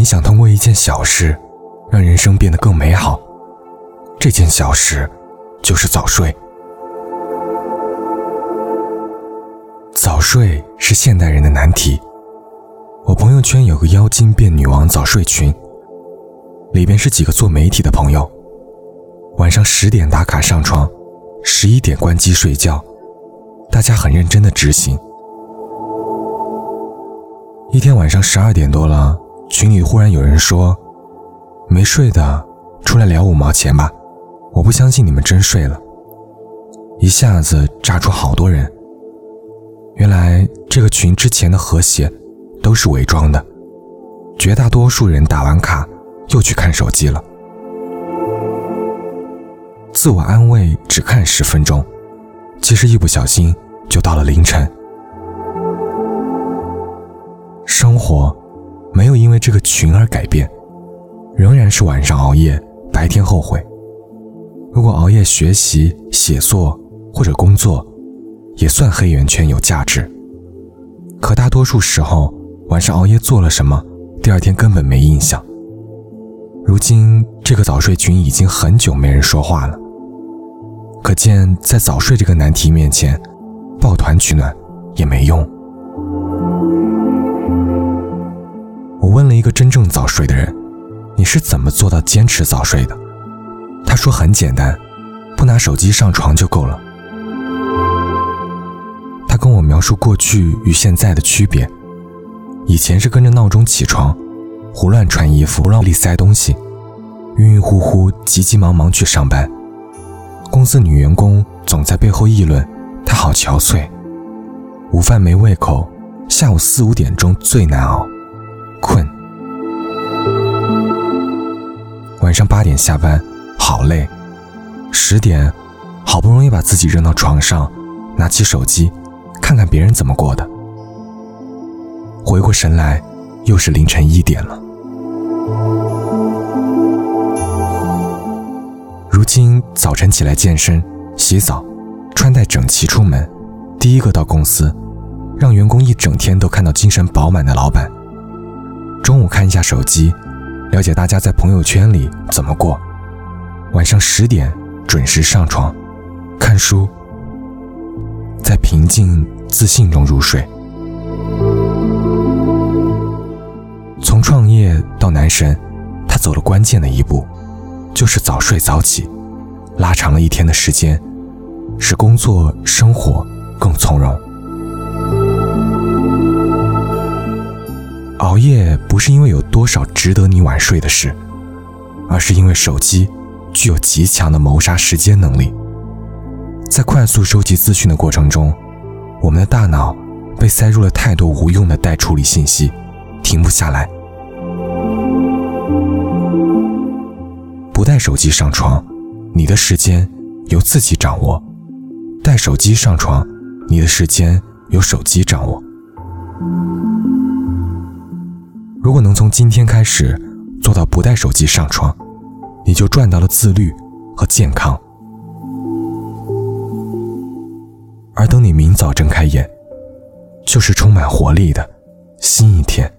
你想通过一件小事，让人生变得更美好。这件小事，就是早睡。早睡是现代人的难题。我朋友圈有个妖精变女王早睡群，里边是几个做媒体的朋友，晚上十点打卡上床，十一点关机睡觉，大家很认真的执行。一天晚上十二点多了。群里忽然有人说：“没睡的，出来聊五毛钱吧！”我不相信你们真睡了，一下子炸出好多人。原来这个群之前的和谐都是伪装的，绝大多数人打完卡又去看手机了。自我安慰只看十分钟，其实一不小心就到了凌晨。生活。没有因为这个群而改变，仍然是晚上熬夜，白天后悔。如果熬夜学习、写作或者工作，也算黑眼圈有价值。可大多数时候，晚上熬夜做了什么，第二天根本没印象。如今这个早睡群已经很久没人说话了，可见在早睡这个难题面前，抱团取暖也没用。真正早睡的人：“你是怎么做到坚持早睡的？”他说：“很简单，不拿手机上床就够了。”他跟我描述过去与现在的区别：以前是跟着闹钟起床，胡乱穿衣服，不往里塞东西，晕晕乎乎、急急忙忙去上班。公司女员工总在背后议论他好憔悴，午饭没胃口，下午四五点钟最难熬。困，晚上八点下班，好累，十点，好不容易把自己扔到床上，拿起手机，看看别人怎么过的。回过神来，又是凌晨一点了。如今早晨起来健身、洗澡，穿戴整齐出门，第一个到公司，让员工一整天都看到精神饱满的老板。中午看一下手机，了解大家在朋友圈里怎么过。晚上十点准时上床，看书，在平静自信中入睡。从创业到男神，他走了关键的一步，就是早睡早起，拉长了一天的时间，使工作生活更从容。熬夜不是因为有多少值得你晚睡的事，而是因为手机具有极强的谋杀时间能力。在快速收集资讯的过程中，我们的大脑被塞入了太多无用的待处理信息，停不下来。不带手机上床，你的时间由自己掌握；带手机上床，你的时间由手机掌握。如果能从今天开始做到不带手机上床，你就赚到了自律和健康。而等你明早睁开眼，就是充满活力的新一天。